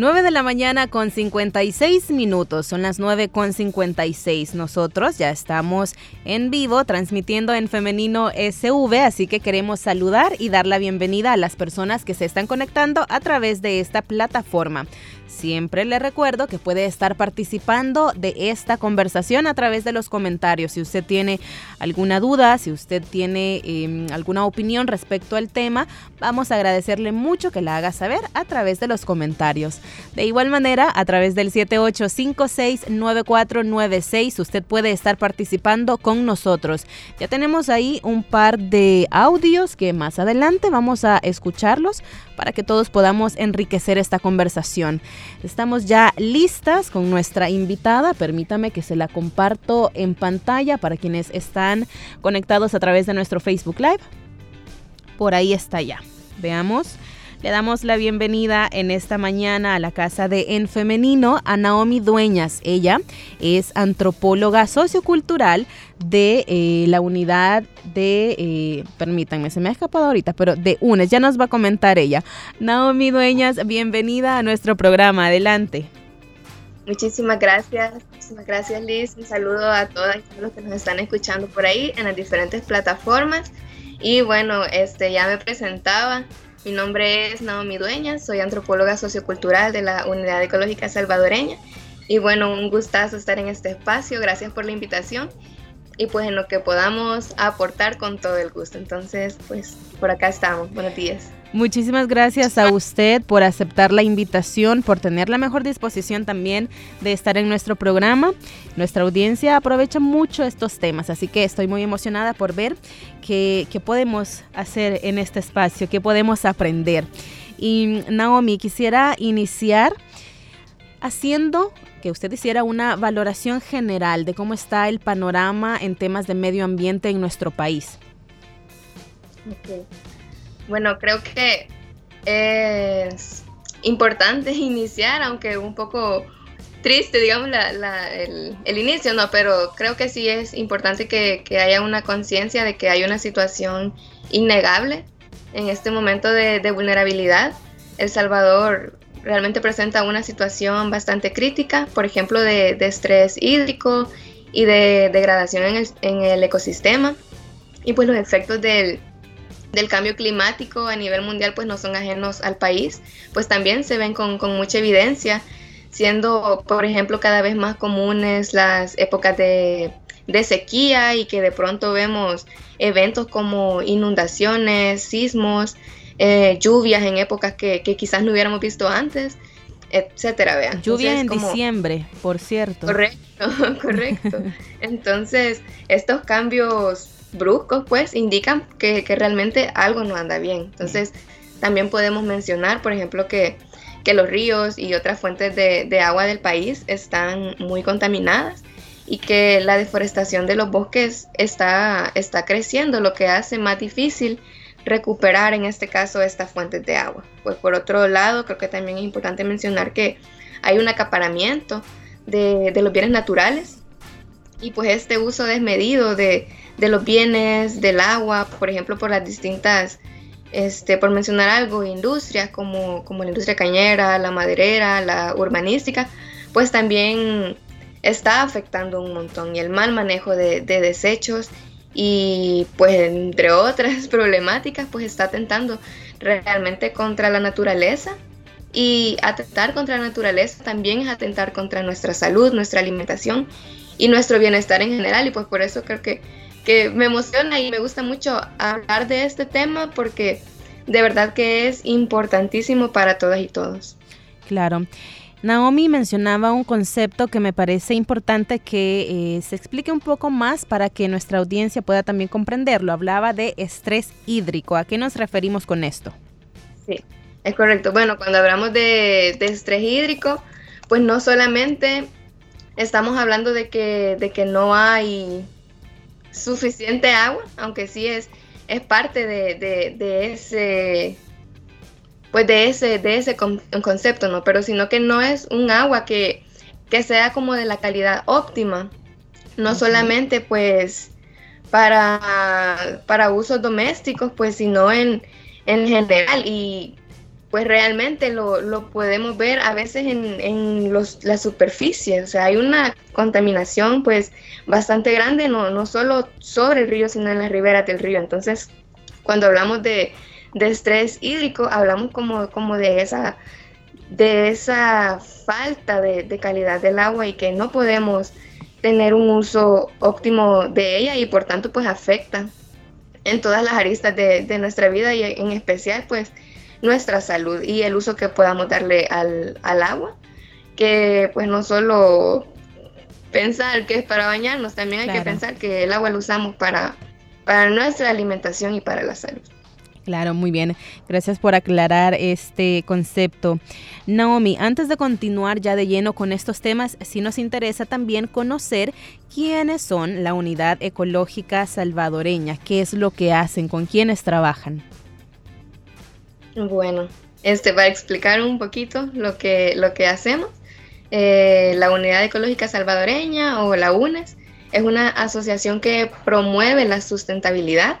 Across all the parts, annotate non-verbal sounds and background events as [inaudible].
9 de la mañana con 56 minutos, son las 9 con 56. Nosotros ya estamos en vivo transmitiendo en femenino SV, así que queremos saludar y dar la bienvenida a las personas que se están conectando a través de esta plataforma. Siempre le recuerdo que puede estar participando de esta conversación a través de los comentarios. Si usted tiene alguna duda, si usted tiene em, alguna opinión respecto al tema, vamos a agradecerle mucho que la haga saber a través de los comentarios. De igual manera, a través del 78569496, usted puede estar participando con nosotros. Ya tenemos ahí un par de audios que más adelante vamos a escucharlos para que todos podamos enriquecer esta conversación. Estamos ya listas con nuestra invitada. Permítame que se la comparto en pantalla para quienes están conectados a través de nuestro Facebook Live. Por ahí está ya. Veamos. Le damos la bienvenida en esta mañana a la casa de En Femenino a Naomi Dueñas. Ella es antropóloga sociocultural de eh, la unidad de, eh, permítanme, se me ha escapado ahorita, pero de UNES. Ya nos va a comentar ella. Naomi Dueñas, bienvenida a nuestro programa. Adelante. Muchísimas gracias, muchísimas gracias Liz. Un saludo a todos los que nos están escuchando por ahí en las diferentes plataformas. Y bueno, este ya me presentaba. Mi nombre es Naomi Dueña, soy antropóloga sociocultural de la Unidad Ecológica Salvadoreña. Y bueno, un gustazo estar en este espacio, gracias por la invitación y pues en lo que podamos aportar con todo el gusto. Entonces, pues por acá estamos. Buenos días. Muchísimas gracias a usted por aceptar la invitación, por tener la mejor disposición también de estar en nuestro programa. Nuestra audiencia aprovecha mucho estos temas, así que estoy muy emocionada por ver qué, podemos hacer en este espacio, qué podemos aprender. Y Naomi, quisiera iniciar haciendo que usted hiciera una valoración general de cómo está el panorama en temas de medio ambiente en nuestro país. Bueno, creo que es importante [laughs] iniciar, aunque un poco triste, digamos, el, inicio, ¿no? Pero creo que sí es importante que, haya una conciencia de que hay una situación innegable en este momento de, vulnerabilidad. El Salvador realmente presenta una situación bastante crítica, por ejemplo, de, estrés hídrico y de degradación en el, en el ecosistema. Y pues los efectos del, del cambio climático a nivel mundial pues no son ajenos al país, pues también se ven con, mucha evidencia, siendo por ejemplo cada vez más comunes las épocas de, sequía y que de pronto vemos eventos como inundaciones, sismos, eh, lluvias en épocas que, quizás no hubiéramos visto antes, etcétera, vean. Lluvia en diciembre, por cierto. Correcto, [laughs] correcto. [laughs] Entonces, estos cambios bruscos, pues indican que, realmente algo no anda bien. Entonces, también podemos mencionar, por ejemplo, que, los ríos y otras fuentes de, agua del país están muy contaminadas y que la deforestación de los bosques está, está creciendo, lo que hace más difícil recuperar en este caso estas fuentes de agua. Pues por otro lado, creo que también es importante mencionar que hay un acaparamiento de, de los bienes naturales y pues este uso desmedido de, de los bienes, del agua, por ejemplo, por las distintas, este, por mencionar algo, industrias como, como la industria cañera, la maderera, la urbanística, pues también está afectando un montón y el mal manejo de, desechos y pues entre otras [laughs] problemáticas pues está atentando realmente contra la naturaleza y atentar contra la naturaleza también es atentar contra nuestra salud, nuestra alimentación y nuestro bienestar en general y pues por eso creo que que me emociona y me gusta mucho hablar de este tema porque de verdad que es importantísimo para todas y todos. Claro. Naomi mencionaba un concepto que me parece importante que eh, se explique un poco más para que nuestra audiencia pueda también comprenderlo. Hablaba de estrés hídrico. ¿A qué nos referimos con esto? Sí, es correcto. Bueno, cuando hablamos de, de estrés hídrico, pues no solamente estamos hablando de que, de que no hay suficiente agua, aunque sí es, es parte de, ese pues de ese, de ese concepto, ¿no? Pero sino que no es un agua que, que sea como de la calidad óptima, no solamente pues para, para usos domésticos, pues sino en, en general. Y pues realmente lo, lo, podemos ver a veces en, en los, la superficie, o sea, hay una contaminación pues bastante grande, no, no solo sobre el río, sino en las riberas del río. Entonces, cuando hablamos de, de estrés hídrico, hablamos como, como de esa de esa falta de, de, calidad del agua y que no podemos tener un uso óptimo de ella y por tanto pues afecta en todas las aristas de, de nuestra vida y en especial pues nuestra salud y el uso que podamos darle al, al agua, que pues no solo pensar que es para bañarnos, también hay que pensar que el agua lo usamos para, para nuestra alimentación y para la salud. Claro, muy bien. Gracias por aclarar este concepto. Naomi, antes de continuar ya de lleno con estos temas, sí nos interesa también conocer quiénes son la unidad ecológica salvadoreña, qué es lo que hacen, con quiénes trabajan. Bueno, este para explicar un poquito lo que, lo que hacemos, eh, la Unidad Ecológica Salvadoreña o la UNES es una asociación que promueve la sustentabilidad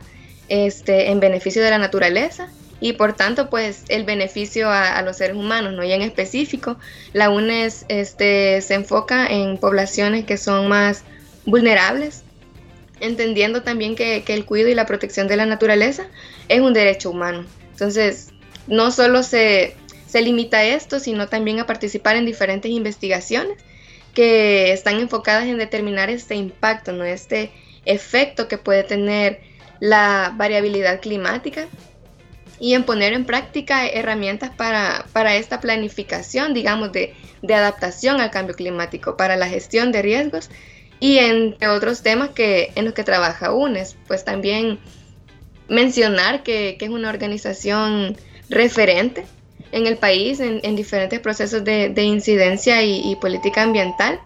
este, en beneficio de la naturaleza y por tanto pues el beneficio a, los seres humanos, ¿no? Y en específico la UNES este, se enfoca en poblaciones que son más vulnerables, entendiendo también que, que el cuidado y la protección de la naturaleza es un derecho humano. Entonces, no solo se, limita a esto, sino también a participar en diferentes investigaciones que están enfocadas en determinar este impacto, ¿no? este efecto que puede tener la variabilidad climática y en poner en práctica herramientas para, esta planificación, digamos, de, adaptación al cambio climático, para la gestión de riesgos y entre otros temas que, en los que trabaja UNES. Pues también mencionar que, que es una organización referente en el país en, diferentes procesos de, incidencia y, política ambiental.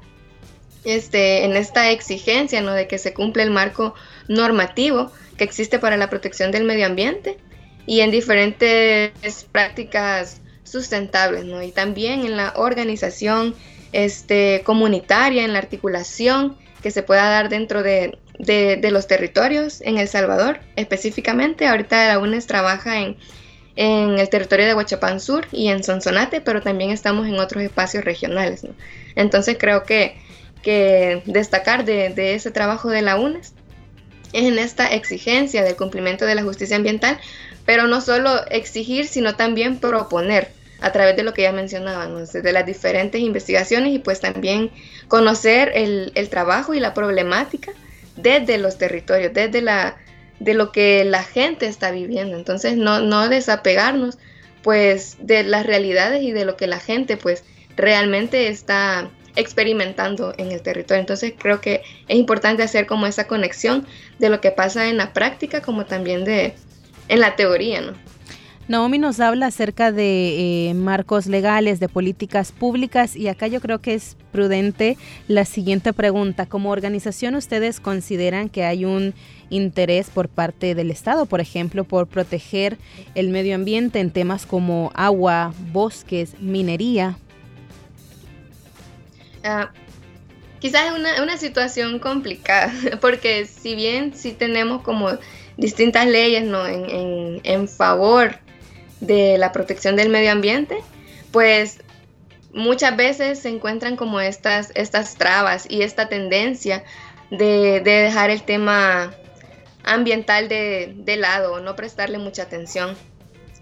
Este, en esta exigencia ¿no? de que se cumpla el marco normativo que existe para la protección del medio ambiente y en diferentes prácticas sustentables, ¿no? y también en la organización este, comunitaria, en la articulación que se pueda dar dentro de, de los territorios en El Salvador, específicamente. Ahorita la UNES trabaja en en el territorio de Huachapán Sur y en Sonsonate, pero también estamos en otros espacios regionales. Entonces creo que, que destacar de, ese trabajo de la UNES es en esta exigencia del cumplimiento de la justicia ambiental, pero no solo exigir, sino también proponer a través de lo que ya mencionaba, de las diferentes investigaciones y pues también conocer el, el trabajo y la problemática desde los territorios, desde la de lo que la gente está viviendo. Entonces, no, no desapegarnos pues de las realidades y de lo que la gente pues realmente está experimentando en el territorio. Entonces creo que es importante hacer como esa conexión de lo que pasa en la práctica como también de en la teoría, ¿no? Naomi nos habla acerca de eh, marcos legales, de políticas públicas y acá yo creo que es prudente la siguiente pregunta. Como organización, ¿ustedes consideran que hay un interés por parte del Estado, por ejemplo, por proteger el medio ambiente en temas como agua, bosques, minería? Ah, quizás es una, una, situación complicada, [laughs] porque si bien sí tenemos como distintas leyes ¿no? en, en, en favor de la protección del medio ambiente, pues muchas veces se encuentran como estas, estas trabas y esta tendencia de, dejar el tema ambiental de, lado, no prestarle mucha atención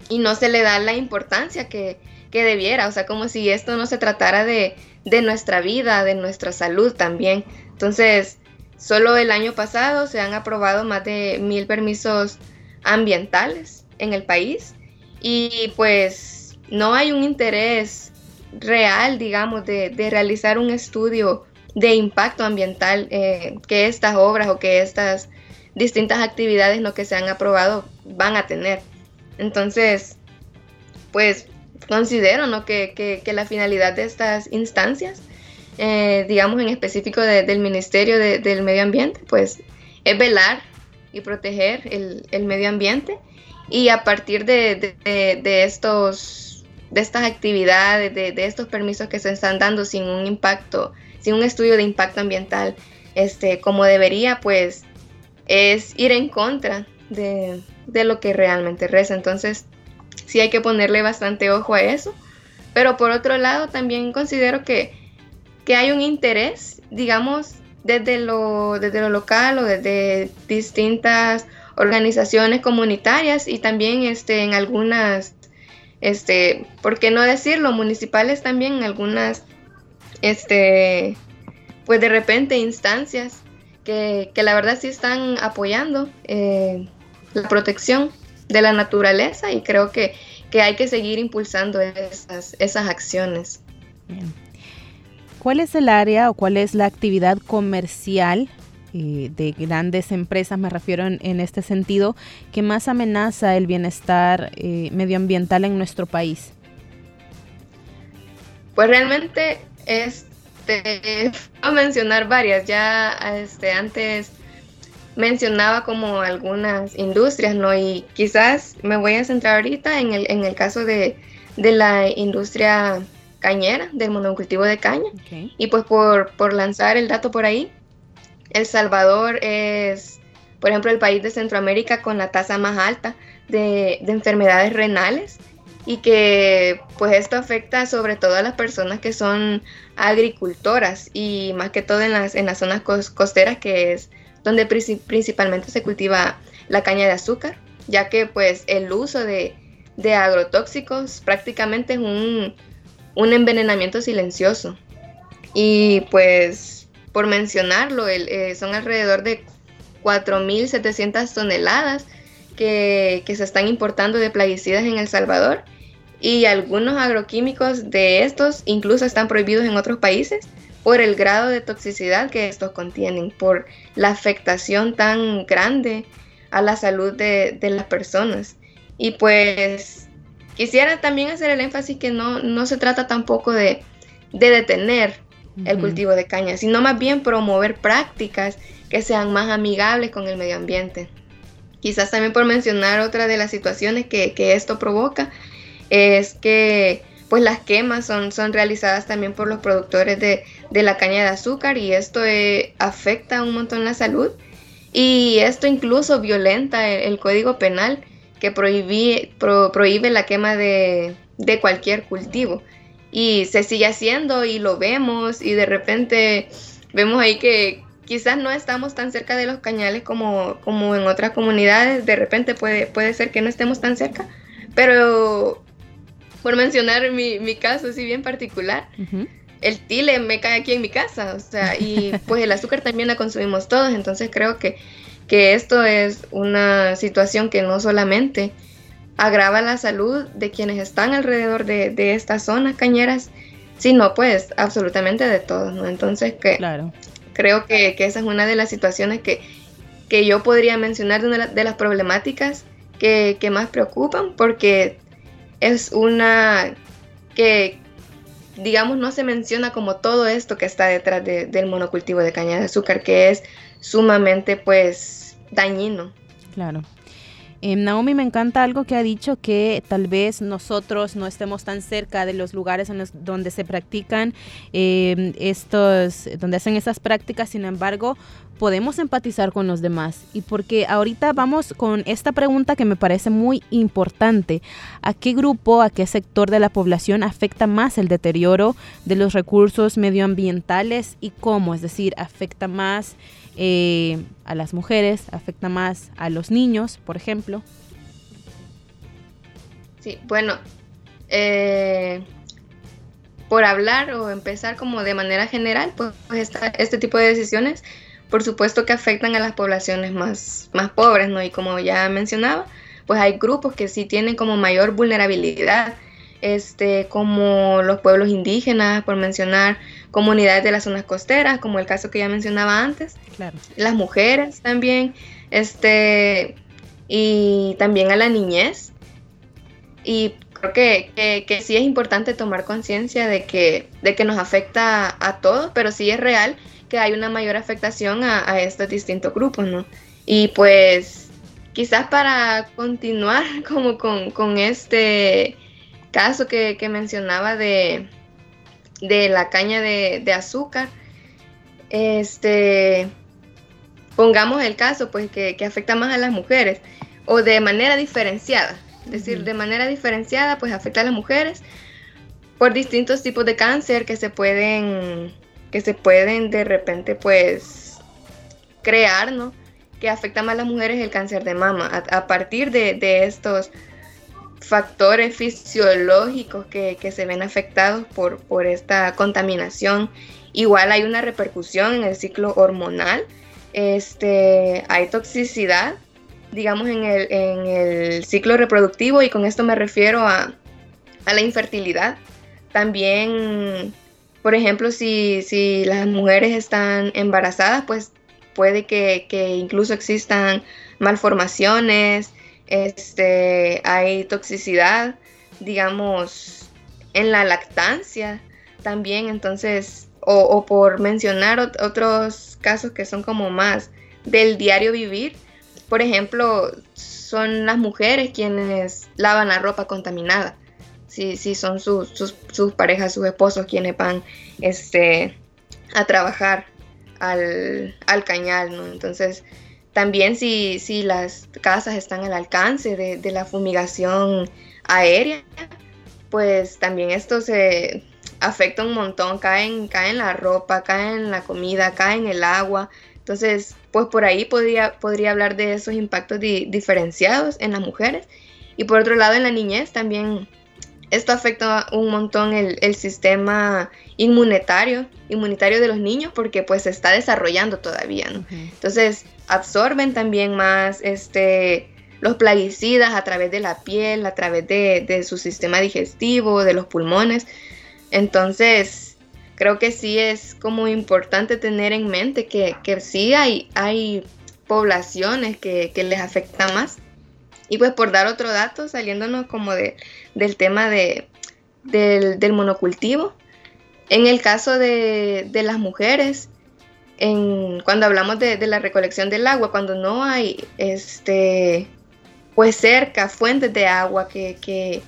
y no se le da la importancia que, debiera, o sea, como si esto no se tratara de, de, nuestra vida, de nuestra salud también. Entonces, solo el año pasado se han aprobado más de mil permisos ambientales en el país y pues no hay un interés real, digamos, de, realizar un estudio de impacto ambiental eh, que estas obras o que estas distintas actividades lo que se han aprobado van a tener. Entonces, pues considero ¿no? que, la finalidad de estas instancias, eh, digamos en específico del Ministerio del Medio Ambiente, pues es velar y proteger el, el medio ambiente y a partir de, estos de estas actividades, de, estos permisos que se están dando sin un impacto, sin un estudio de impacto ambiental, este, como debería, pues es ir en contra de, de lo que realmente reza. Entonces, sí hay que ponerle bastante ojo a eso. Pero por otro lado, también considero que, que hay un interés, digamos, desde lo, desde lo local o desde distintas organizaciones comunitarias y también este, en algunas, este, ¿por qué no decirlo? Municipales también, en algunas, este, pues de repente instancias que, la verdad sí están apoyando eh, la protección de la naturaleza y creo que, hay que seguir impulsando esas, esas acciones. ¿Cuál es el área o cuál es la actividad comercial eh, de grandes empresas, me refiero en, este sentido, que más amenaza el bienestar eh, medioambiental en nuestro país? Pues realmente, este, a mencionar varias, ya este, antes mencionaba como algunas industrias, ¿no? Y quizás me voy a centrar ahorita en el, en el caso de, de la industria cañera, del monocultivo de caña. Y pues por, por lanzar el dato por ahí, el Salvador es, por ejemplo, el país de Centroamérica con la tasa más alta de, enfermedades renales y que pues esto afecta sobre todo a las personas que son agricultoras y más que todo en las, en las zonas costeras que es donde principalmente se cultiva la caña de azúcar, ya que pues el uso de, agrotóxicos prácticamente es un, un envenenamiento silencioso. Y pues por mencionarlo, eh, son alrededor de 4.700 toneladas que, se están importando de plaguicidas en El Salvador y algunos agroquímicos de estos incluso están prohibidos en otros países por el grado de toxicidad que estos contienen, por la afectación tan grande a la salud de, las personas. Y pues quisiera también hacer el énfasis que no, no se trata tampoco de, de detener el cultivo de caña, sino más bien promover prácticas que sean más amigables con el medio ambiente. Quizás también por mencionar otra de las situaciones que, esto provoca, es que pues las quemas son, son realizadas también por los productores de, la caña de azúcar y esto eh, afecta un montón la salud y esto incluso violenta el, código penal que prohíbe, prohíbe la quema de, de cualquier cultivo y se sigue haciendo y lo vemos y de repente vemos ahí que quizás no estamos tan cerca de los cañales como, como en otras comunidades, de repente puede, puede ser que no estemos tan cerca, pero por mencionar mi, mi caso así bien particular, el tile me cae aquí en mi casa, o sea, y [laughs] pues el azúcar también la consumimos todos, entonces creo que, que esto es una situación que no solamente agrava la salud de quienes están alrededor de, estas zonas cañeras, sino pues absolutamente de todos, ¿no? Entonces que creo que, esa es una de las situaciones que, que yo podría mencionar de una de las problemáticas que, más preocupan, porque es una que, digamos, no se menciona como todo esto que está detrás del monocultivo de caña de azúcar, que es sumamente pues dañino. Claro. Em, Naomi, me encanta algo que ha dicho que tal vez nosotros no estemos tan cerca de los lugares donde se practican em, estos, donde hacen esas prácticas, sin embargo, podemos empatizar con los demás. Y porque ahorita vamos con esta pregunta que me parece muy importante. ¿A qué grupo, a qué sector de la población afecta más el deterioro de los recursos medioambientales y cómo? Es decir, afecta más eh, a las mujeres, afecta más a los niños, por ejemplo. Sí, bueno, eh, por hablar o empezar como de manera general, pues este tipo de decisiones, por supuesto que afectan a las poblaciones más, más pobres, ¿no? Y como ya mencionaba, pues hay grupos que sí tienen como mayor vulnerabilidad este, como los pueblos indígenas, por mencionar comunidades de las zonas costeras, como el caso que ya mencionaba antes, las mujeres también, este, y también a la niñez. Y creo que, que, sí es importante tomar conciencia de que, de que nos afecta a, todos, pero sí es real que hay una mayor afectación a, a estos distintos grupos, ¿no? Y pues quizás para continuar [laughs] como con, este caso que, mencionaba de, de, la caña de, azúcar, este, pongamos el caso pues que, afecta más a las mujeres o de manera diferenciada, es decir, de manera diferenciada pues afecta a las mujeres por distintos tipos de cáncer que se pueden que se pueden de repente pues crear, ¿no? que afecta más a las mujeres el cáncer de mama, a, partir de, estos factores fisiológicos que, se ven afectados por, por, esta contaminación. Igual hay una repercusión en el ciclo hormonal, este, hay toxicidad, digamos, en el, en el ciclo reproductivo y con esto me refiero a, a la infertilidad. También, por ejemplo, si, si las mujeres están embarazadas, pues puede que, incluso existan malformaciones, este, hay toxicidad, digamos, en la lactancia también, entonces, o, por mencionar otros casos que son como más del diario vivir, por ejemplo, son las mujeres quienes lavan la ropa contaminada. Si, sí, son sus, sus, parejas, sus esposos quienes van este, a trabajar al, cañal, ¿no? Entonces, también si, si las casas están al alcance de, la fumigación aérea, pues también esto se afecta un montón, cae en, la ropa, cae en la comida, cae en el agua. Entonces, pues por ahí podría, podría hablar de esos impactos diferenciados en las mujeres. Y por otro lado, en la niñez también esto afecta un montón el, sistema inmunitario, inmunitario de los niños porque pues se está desarrollando todavía, ¿no? Entonces absorben también más este, los plaguicidas a través de la piel, a través de, su sistema digestivo, de los pulmones. Entonces creo que sí es como importante tener en mente que, que sí hay, hay poblaciones que, que les afecta más y pues por dar otro dato, saliéndonos como de, del tema de, del, monocultivo, en el caso de, las mujeres, en, cuando hablamos de, la recolección del agua, cuando no hay este pues cerca fuentes de agua que,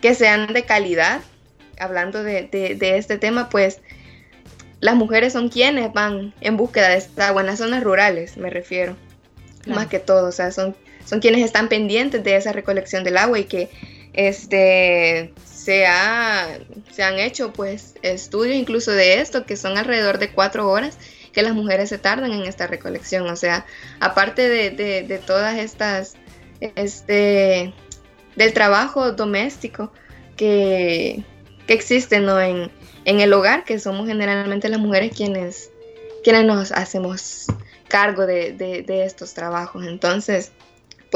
que, sean de calidad, hablando de, este tema, pues las mujeres son quienes van en búsqueda de esta agua en las zonas rurales, me refiero, más que todo, o sea, son son quienes están pendientes de esa recolección del agua y que este, se, se han hecho pues estudios incluso de esto, que son alrededor de cuatro horas que las mujeres se tardan en esta recolección. O sea, aparte de, todas estas, este, del trabajo doméstico que, que existe ¿no? en, el hogar, que somos generalmente las mujeres quienes, quienes nos hacemos cargo de, de estos trabajos. Entonces,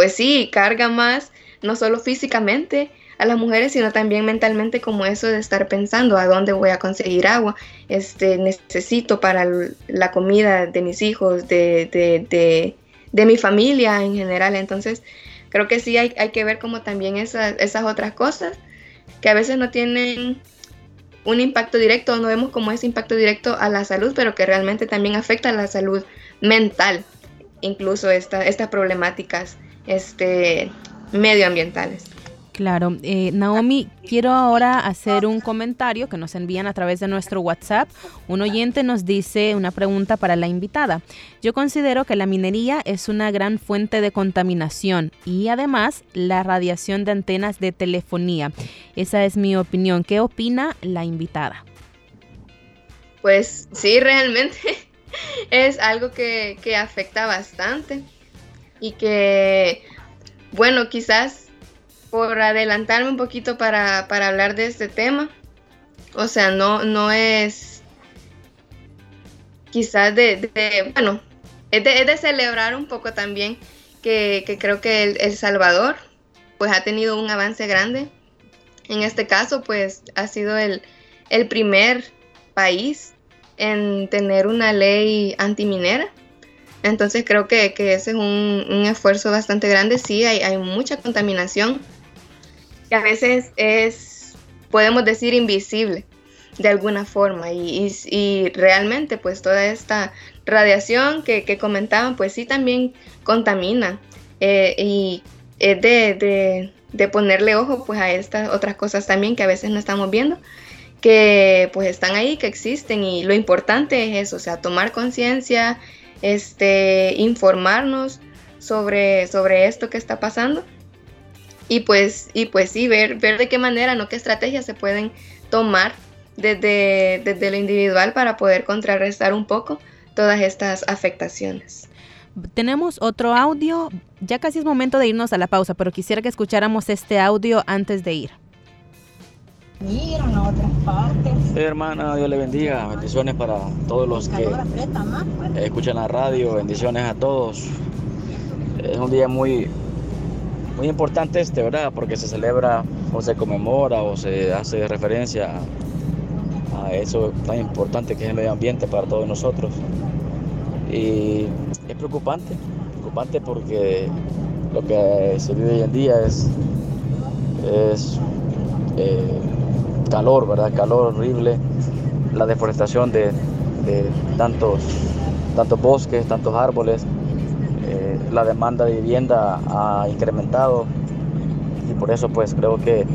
pues sí, carga más, no solo físicamente a las mujeres, sino también mentalmente como eso de estar pensando a dónde voy a conseguir agua, este, necesito para la comida de mis hijos, de, mi familia en general. Entonces, creo que sí hay, hay que ver como también esas, esas otras cosas que a veces no tienen un impacto directo, no vemos como ese impacto directo a la salud, pero que realmente también afecta a la salud mental, incluso estas problemáticas este, medioambientales. Claro, eh, Naomi, quiero ahora hacer un comentario que nos envían a través de nuestro WhatsApp. Un oyente nos dice una pregunta para la invitada. Yo considero que la minería es una gran fuente de contaminación y además la radiación de antenas de telefonía. Esa es mi opinión. ¿Qué opina la invitada? Pues sí, realmente [laughs] es algo que, que afecta bastante y que, bueno, quizás por adelantarme un poquito para, hablar de este tema, o sea, no, no es quizás de, bueno, es de, celebrar un poco también que, creo que el, Salvador pues ha tenido un avance grande. En este caso pues ha sido el, el primer país en tener una ley antiminera entonces creo que, ese es un, esfuerzo bastante grande. Sí, hay, mucha contaminación que a veces es, podemos decir, invisible de alguna forma. Y, realmente pues toda esta radiación que, comentaban pues sí también contamina eh, y es de, de, ponerle ojo pues a estas otras cosas también que a veces no estamos viendo, que pues están ahí, que existen y lo importante es eso, sea, tomar conciencia, este, informarnos sobre, sobre esto que está pasando y pues, y pues sí, ver, ver de qué manera, no qué estrategias se pueden tomar desde, desde lo individual para poder contrarrestar un poco todas estas afectaciones. Tenemos otro audio, ya casi es momento de irnos a la pausa, pero quisiera que escucháramos este audio antes de ir. Miran a otras partes. Sí, hermana, Dios le bendiga. Bendiciones para todos los que escuchan la radio. Bendiciones a todos. Es un día muy, muy importante este, ¿verdad? Porque se celebra o se conmemora o se hace referencia a eso tan importante que es el medio ambiente para todos nosotros. Y es preocupante, preocupante porque lo que se vive hoy en día es, es eh, calor, ¿verdad? Calor horrible, la deforestación de, tantos, tantos bosques, tantos árboles, eh, la demanda de vivienda ha incrementado. Y por eso pues creo que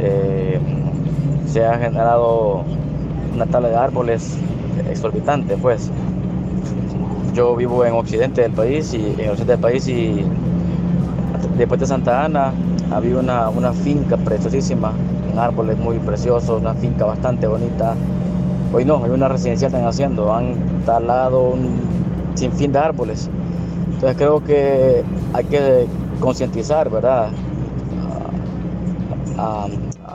eh, se ha generado una tala de árboles exorbitante pues. Yo vivo en occidente del país y en occidente del país y después de Santa Ana había una, una finca preciosísima, árboles muy preciosos, una finca bastante bonita. Hoy no, hay una residencial están haciendo, han talado un sinfín de árboles. Entonces creo que hay que concientizar, ¿verdad? A,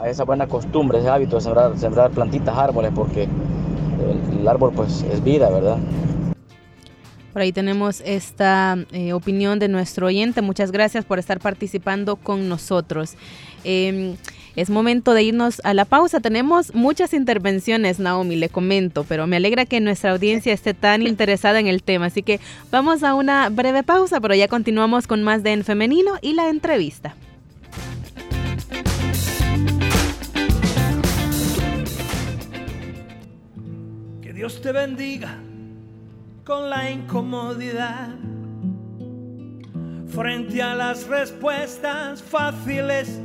esa buena costumbre, ese hábito de sembrar, sembrar plantitas, árboles, porque el, el árbol pues es vida, ¿verdad? Por ahí tenemos esta eh, opinión de nuestro oyente. Muchas gracias por estar participando con nosotros. Em, es momento de irnos a la pausa. Tenemos muchas intervenciones, Naomi, le comento, pero me alegra que nuestra audiencia esté tan interesada en el tema. Así que vamos a una breve pausa, pero ya continuamos con más de En Femenino y la entrevista. Que Dios te bendiga con la incomodidad. Frente a las respuestas fáciles,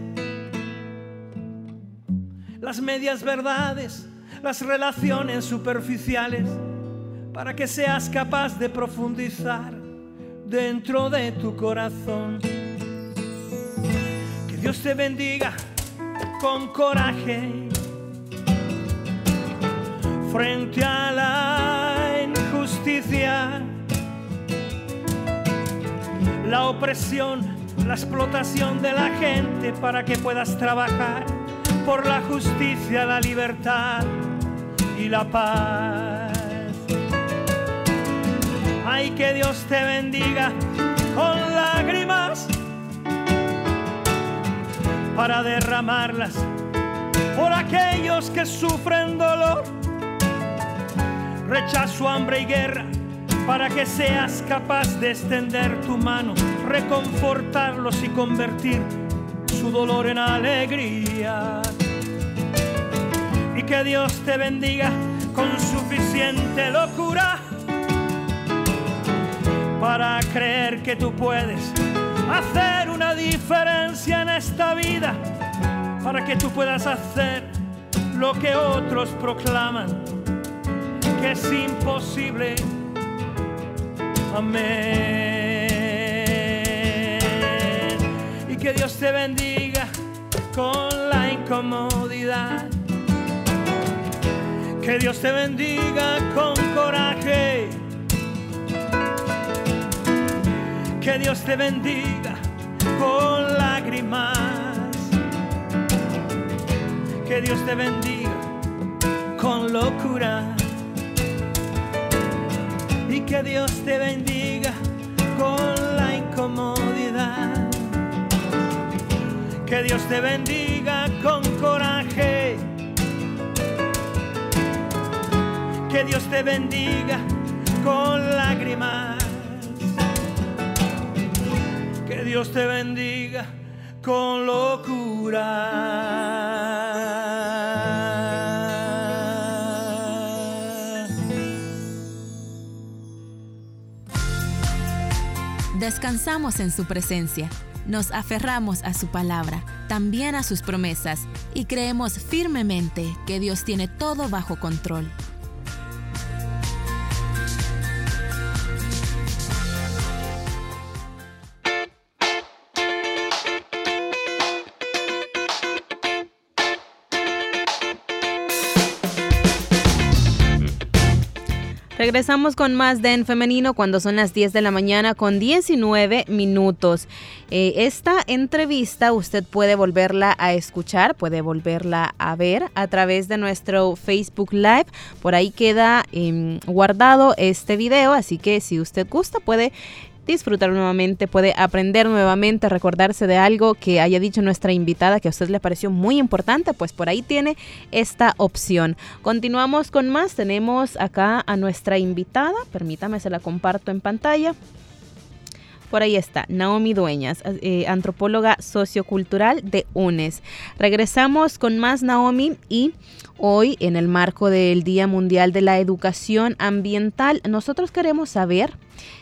las medias verdades, las relaciones superficiales, para que seas capaz de profundizar dentro de tu corazón. Que Dios te bendiga con coraje frente a la la opresión, la explotación de la gente para que puedas trabajar por la justicia, la libertad y la paz. Ay, que Dios te bendiga con lágrimas para derramarlas por aquellos que sufren dolor rechazo, hambre y guerra, para que seas capaz de extender tu mano, reconfortarlos y convertir su dolor en alegría. Y que Dios te bendiga con suficiente locura para creer que tú puedes hacer una diferencia en esta vida, para que tú puedas hacer lo que otros proclaman que es imposible. Amén. Y que Dios te bendiga con la incomodidad. Que Dios te bendiga con coraje. Que Dios te bendiga con lágrimas. Que Dios te bendiga con locura y que Dios te bendiga con la incomodidad. Que Dios te bendiga con coraje. Que Dios te bendiga con lágrimas. Que Dios te bendiga con locura. Descansamos en su presencia, nos aferramos a su palabra, también a sus promesas, y creemos firmemente que Dios tiene todo bajo control. Regresamos con más de En Femenino cuando son las 10 de la mañana con 19 minutos. Eh, esta entrevista usted puede volverla a escuchar, puede volverla a ver a través de nuestro Facebook Live. Por ahí queda em, guardado este video, así que si usted gusta puede disfrutar nuevamente, puede aprender nuevamente, recordarse de algo que haya dicho nuestra invitada que a usted le pareció muy importante, pues por ahí tiene esta opción. Continuamos con más, tenemos acá a nuestra invitada, permítame, se la comparto en pantalla. Por ahí está, Naomi Dueñas, eh, antropóloga sociocultural de UNES. Regresamos con más Naomi y hoy en el marco del Día Mundial de la Educación Ambiental, nosotros queremos saber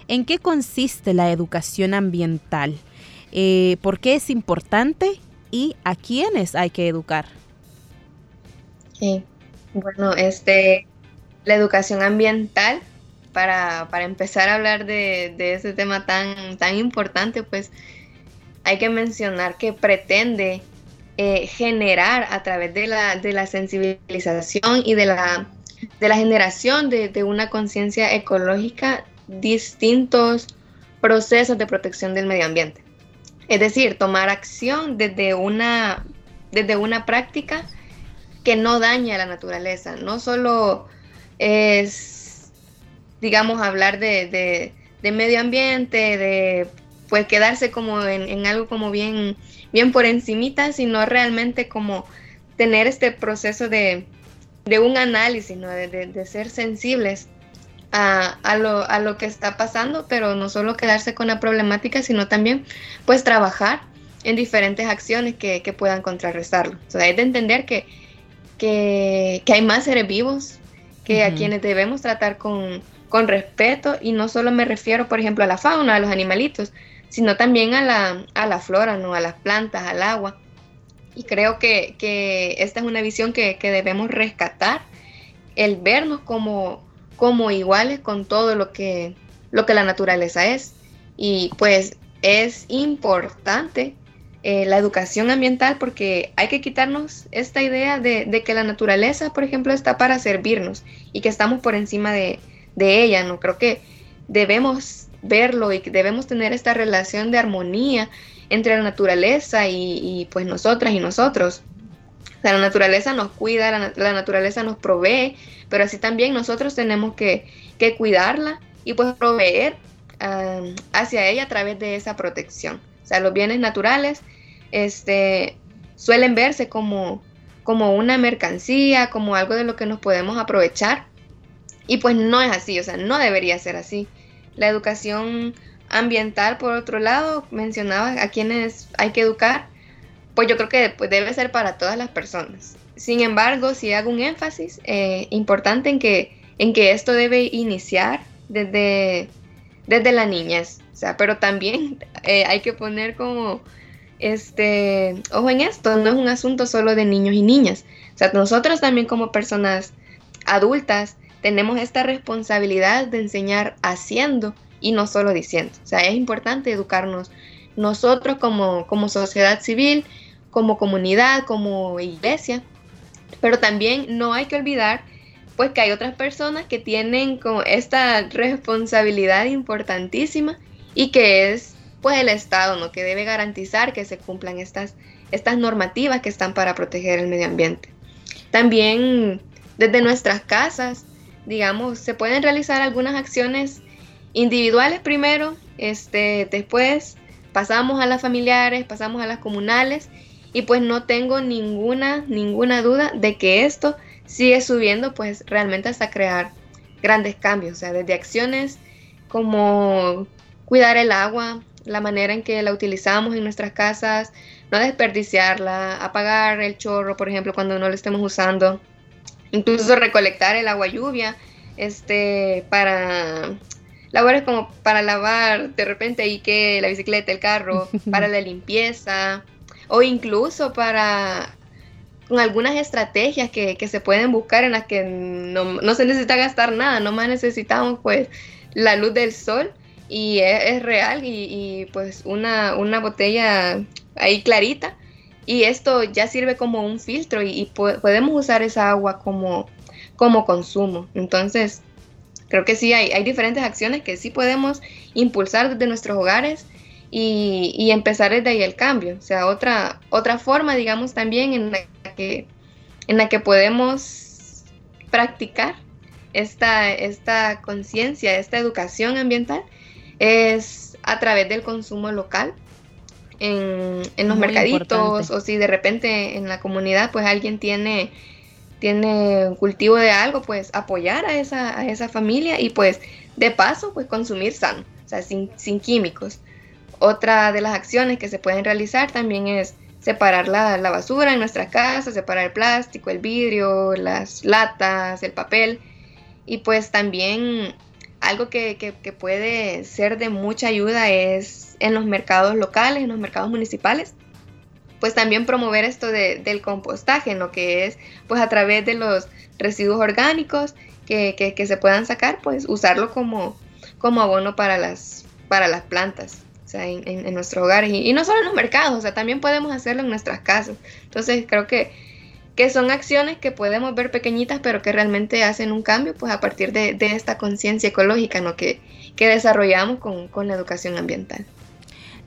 en qué consiste la educación ambiental, eh, por qué es importante y a quiénes hay que educar. Sí, bueno, este, la educación ambiental para, empezar a hablar de, ese tema tan, tan importante, pues hay que mencionar que pretende eh, generar a través de la, de la sensibilización y de la, de la generación de, de una conciencia ecológica distintos procesos de protección del medio ambiente. Es decir, tomar acción desde una, desde una práctica que no daña a la naturaleza. No solo es digamos, hablar de, medio ambiente, de pues quedarse como en, algo como bien, bien por encimita, sino realmente como tener este proceso de, un análisis, ¿no? de, ser sensibles a, lo, a, lo, que está pasando, pero no solo quedarse con la problemática, sino también pues trabajar en diferentes acciones que, puedan contrarrestarlo. O sea, es de entender que, que, hay más seres vivos que a quienes debemos tratar con, con respeto y no solo me refiero, por ejemplo, a la fauna, a los animalitos, sino también a la, a la flora, ¿no? a las plantas, al agua. Y creo que, esta es una visión que, debemos rescatar, el vernos como, como iguales con todo lo que, lo que la naturaleza es. Y pues es importante eh, la educación ambiental porque hay que quitarnos esta idea de, de, que la naturaleza, por ejemplo, está para servirnos y que estamos por encima de, de ella, ¿no? Creo que debemos verlo y debemos tener esta relación de armonía entre la naturaleza y, pues nosotras y nosotros. La naturaleza nos cuida, la, naturaleza nos provee, pero así también nosotros tenemos que, cuidarla y pues proveer hacia ella a través de esa protección. O sea, los bienes naturales este, suelen verse como, como una mercancía, como algo de lo que nos podemos aprovechar, y pues no es así, o sea, no debería ser así. La educación ambiental, por otro lado, mencionaba a quienes hay que educar, pues yo creo que pues, debe ser para todas las personas. Sin embargo, si hago un énfasis eh, importante en que, esto debe iniciar desde, desde la niñez, o sea, pero también [laughs] eh, hay que poner como, este, ojo en esto, no es un asunto solo de niños y niñas, o sea, nosotros también como personas adultas, tenemos esta responsabilidad de enseñar haciendo y no solo diciendo. O sea, es importante educarnos nosotros como sociedad civil, como comunidad, como iglesia, pero también no hay que olvidar pues que hay otras personas que tienen como esta responsabilidad importantísima y que es pues el Estado, ¿no? Que debe garantizar que se cumplan estas, estas normativas que están para proteger el medio ambiente. También desde nuestras casas digamos, se pueden realizar algunas acciones individuales primero, este, después pasamos a las familiares, pasamos a las comunales y pues no tengo ninguna, ninguna duda de que esto sigue subiendo pues realmente hasta crear grandes cambios, o sea, desde acciones como cuidar el agua, la manera en que la utilizamos en nuestras casas, no desperdiciarla, apagar el chorro, por ejemplo, cuando no lo estemos usando, incluso recolectar el agua lluvia este, para labores como para lavar de repente y que la bicicleta, el carro, para la [laughs] limpieza o incluso para con algunas estrategias que, se pueden buscar en las que no, se necesita gastar nada, nomás necesitamos pues la luz del sol y es, real y, pues una, una botella ahí clarita y esto ya sirve como un filtro y, podemos usar esa agua como, como consumo. Entonces, creo que sí, hay, hay diferentes acciones que sí podemos impulsar desde nuestros hogares y, empezar desde ahí el cambio. O sea, otra, otra forma, digamos, también en la que, en la que podemos practicar esta, esta conciencia, esta educación ambiental, es a través del consumo local en, los mercaditos o si de repente en la comunidad pues alguien tiene tiene cultivo de algo, pues apoyar a esa, a esa familia y pues de paso pues consumir sano, o sea, sin, sin químicos. Otra de las acciones que se pueden realizar también es separar la, la, basura en nuestra casa, separar el plástico, el vidrio, las latas, el papel. Y pues también algo que, que, puede ser de mucha ayuda es en los mercados locales, en los mercados municipales, pues también promover esto de, del compostaje, lo que es pues a través de los residuos orgánicos que, que, se puedan sacar, pues usarlo como, como abono para las, para las plantas en, en, nuestros hogares y, no solo en los mercados, o sea, también podemos hacerlo en nuestras casas. Entonces creo que, que son acciones que podemos ver pequeñitas, pero que realmente hacen un cambio, pues a partir de, de esta conciencia ecológica ¿no? que, que desarrollamos con, con la educación ambiental.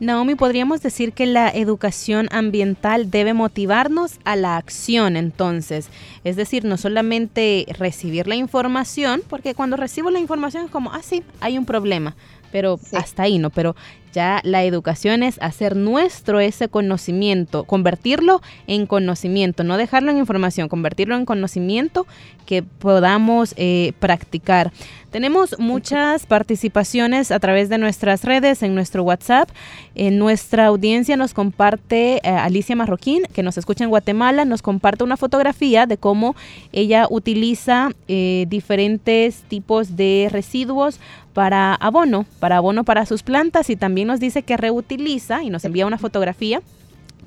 Naomi, podríamos decir que la educación ambiental debe motivarnos a la acción entonces. Es decir, no solamente recibir la información, porque cuando recibo la información es como, ah, sí, hay un problema pero hasta ahí, ¿no? Pero ya la educación es hacer nuestro ese conocimiento, convertirlo en conocimiento, no dejarlo en información, convertirlo en conocimiento que podamos eh, practicar. Tenemos muchas participaciones a través de nuestras redes, en nuestro WhatsApp. En nuestra audiencia nos comparte eh, Alicia Marroquín, que nos escucha en Guatemala, nos comparte una fotografía de cómo ella utiliza eh, diferentes tipos de residuos para abono, para abono para sus plantas y también nos dice que reutiliza y nos envía una fotografía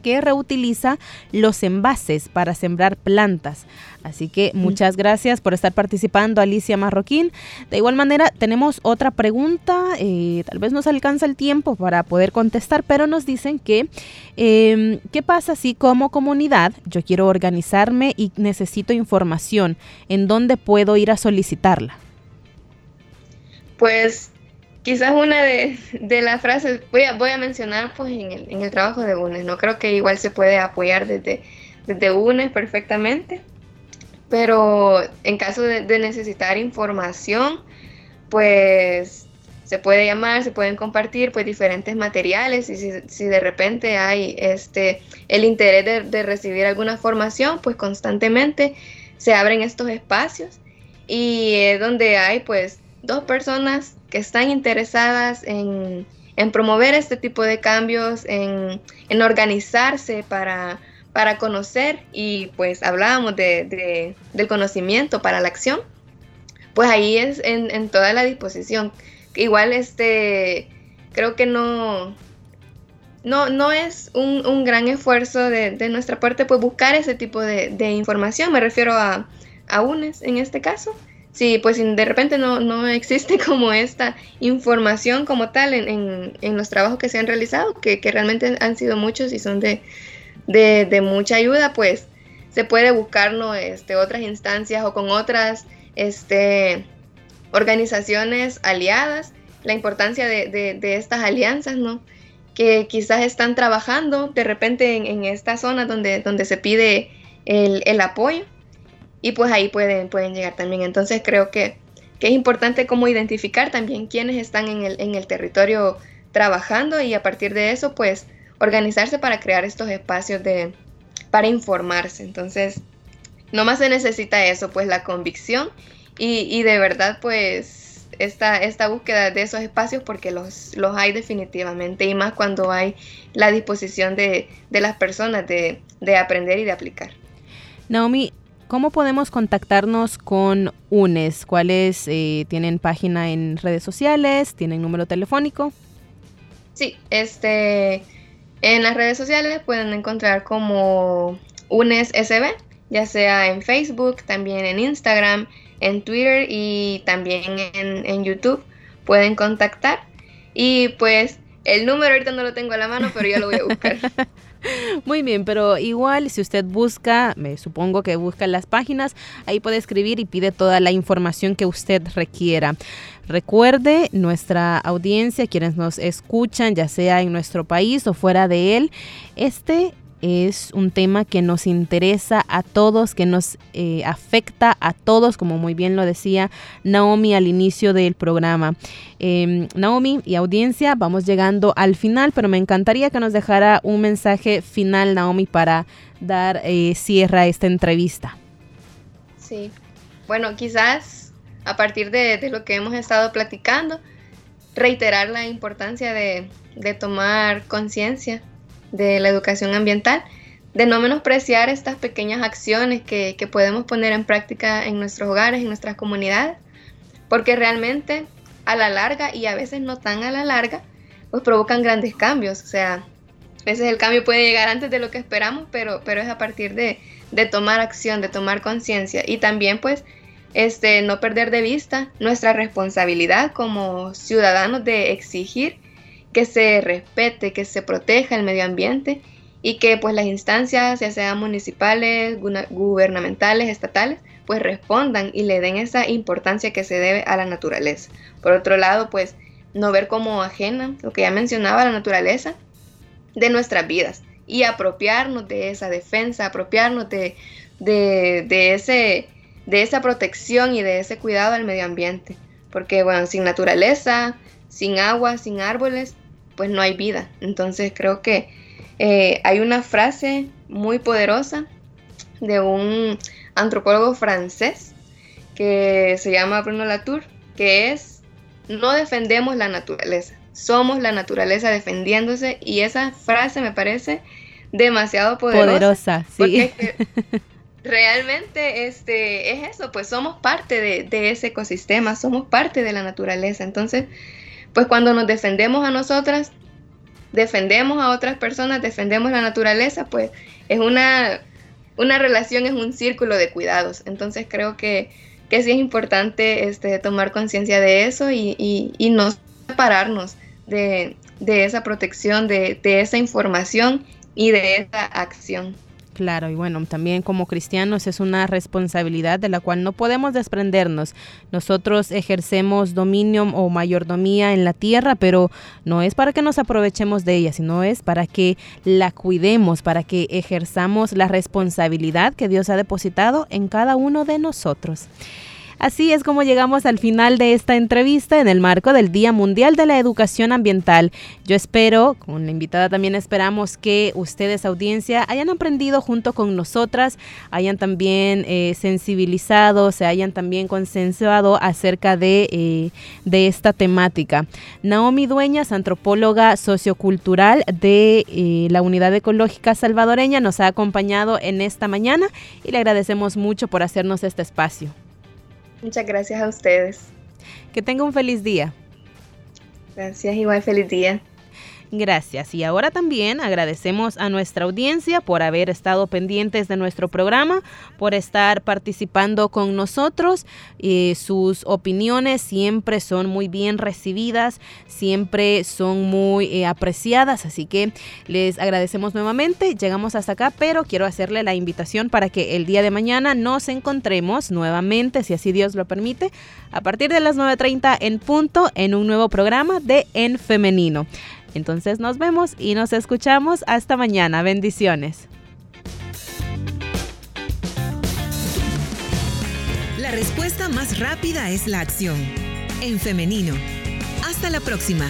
que reutiliza los envases para sembrar plantas. Así que muchas gracias por estar participando, Alicia Marroquín. De igual manera, tenemos otra pregunta, eh, tal vez nos alcanza el tiempo para poder contestar, pero nos dicen que, em, ¿qué pasa si como comunidad yo quiero organizarme y necesito información? ¿En dónde puedo ir a solicitarla? Pues quizás una de, las frases, voy a, voy a mencionar pues en el, en el, trabajo de UNES, no creo que igual se puede apoyar desde, desde UNES perfectamente, pero en caso de, necesitar información, pues se puede llamar, se pueden compartir pues diferentes materiales y si, si de repente hay este el interés de, de, recibir alguna formación, pues constantemente se abren estos espacios y es donde hay pues dos personas que están interesadas en, promover este tipo de cambios, en, organizarse para, para, conocer y pues hablábamos de, del conocimiento para la acción, pues ahí es en, toda la disposición. Igual este, creo que no, no, no es un, gran esfuerzo de, nuestra parte pues buscar ese tipo de, información, me refiero a, a UNES en este caso, Sí, pues de repente no, no existe [laughs] como esta información como tal en, en, los trabajos que se han realizado, que, realmente han sido muchos y son de, de, mucha ayuda, pues se puede buscar este, otras instancias o con otras este, organizaciones aliadas, la importancia de, de, estas alianzas, ¿no? Que quizás están trabajando de repente en, en esta zona donde, donde se pide el, el apoyo y pues ahí pueden, pueden llegar también. Entonces creo que, es importante como identificar también quiénes están en el, en el territorio trabajando y a partir de eso pues organizarse para crear estos espacios de, para informarse. Entonces, nomás se necesita eso, pues la convicción y, de verdad pues esta, esta búsqueda de esos espacios porque los, los hay definitivamente y más cuando hay la disposición de, las personas de, de aprender y de aplicar. Naomi, ¿cómo podemos contactarnos con UNES? ¿Cuáles eh, tienen página en redes sociales? ¿Tienen número telefónico? Sí, este, en las redes sociales pueden encontrar como UNES SB, ya sea en Facebook, también en Instagram, en Twitter y también en, en YouTube. Pueden contactar. Y pues el número ahorita no lo tengo a la mano, pero ya lo voy a buscar. [laughs] [laughs] Muy bien, pero igual si usted busca, me supongo que busca las páginas, ahí puede escribir y pide toda la información que usted requiera. Recuerde, nuestra audiencia, quienes nos escuchan, ya sea en nuestro país o fuera de él, este es un tema que nos interesa a todos, que nos eh, afecta a todos, como muy bien lo decía Naomi al inicio del programa. Em, Naomi y audiencia, vamos llegando al final, pero me encantaría que nos dejara un mensaje final, Naomi, para dar eh, cierre a esta entrevista. Sí, bueno, quizás a partir de, lo que hemos estado platicando, reiterar la importancia de, de tomar conciencia de la educación ambiental, de no menospreciar estas pequeñas acciones que, podemos poner en práctica en nuestros hogares, en nuestras comunidades, porque realmente a la larga y a veces no tan a la larga, pues provocan grandes cambios. O sea, a veces el cambio puede llegar antes de lo que esperamos, pero, pero es a partir de, de tomar acción, de tomar conciencia y también pues este, no perder de vista nuestra responsabilidad como ciudadanos de exigir que se respete, que se proteja el medio ambiente y que pues las instancias, ya sean municipales, gubernamentales, estatales, pues respondan y le den esa importancia que se debe a la naturaleza. Por otro lado, pues no ver como ajena, lo que ya mencionaba, la naturaleza de nuestras vidas y apropiarnos de esa defensa, apropiarnos de, de, ese, de esa protección y de ese cuidado al medio ambiente. Porque bueno, sin naturaleza, sin agua, sin árboles, pues no hay vida. Entonces creo que eh, hay una frase muy poderosa de un antropólogo francés que se llama Bruno Latour, que es, no defendemos la naturaleza, somos la naturaleza defendiéndose y esa frase me parece demasiado poderosa. Poderosa, sí. [laughs] realmente este, es eso, pues somos parte de, de, ese ecosistema, somos parte de la naturaleza. Entonces, pues cuando nos defendemos a nosotras, defendemos a otras personas, defendemos la naturaleza, pues es una, una relación, es un círculo de cuidados. Entonces creo que, que sí es importante este, tomar conciencia de eso y, y, no separarnos de, de esa protección, de, de esa información y de esa acción. Claro, y bueno, también como cristianos es una responsabilidad de la cual no podemos desprendernos. Nosotros ejercemos dominio o mayordomía en la tierra, pero no es para que nos aprovechemos de ella, sino es para que la cuidemos, para que ejerzamos la responsabilidad que Dios ha depositado en cada uno de nosotros. Así es como llegamos al final de esta entrevista en el marco del Día Mundial de la Educación Ambiental. Yo espero, con la invitada también esperamos que ustedes, audiencia, hayan aprendido junto con nosotras, hayan también eh, sensibilizado, se hayan también consensuado acerca de, eh, de esta temática. Naomi Dueñas, antropóloga sociocultural de eh, la Unidad Ecológica Salvadoreña, nos ha acompañado en esta mañana y le agradecemos mucho por hacernos este espacio. Muchas gracias a ustedes. Que tenga un feliz día. Gracias, igual feliz día. Gracias. Y ahora también agradecemos a nuestra audiencia por haber estado pendientes de nuestro programa, por estar participando con nosotros. Sus opiniones siempre son muy bien recibidas, siempre son muy eh, apreciadas, así que les agradecemos nuevamente. Llegamos hasta acá, pero quiero hacerle la invitación para que el día de mañana nos encontremos nuevamente, si así Dios lo permite, a partir de las 9.30 en punto en un nuevo programa de En Femenino. Entonces nos vemos y nos escuchamos hasta mañana. Bendiciones. La respuesta más rápida es la acción. En femenino. Hasta la próxima.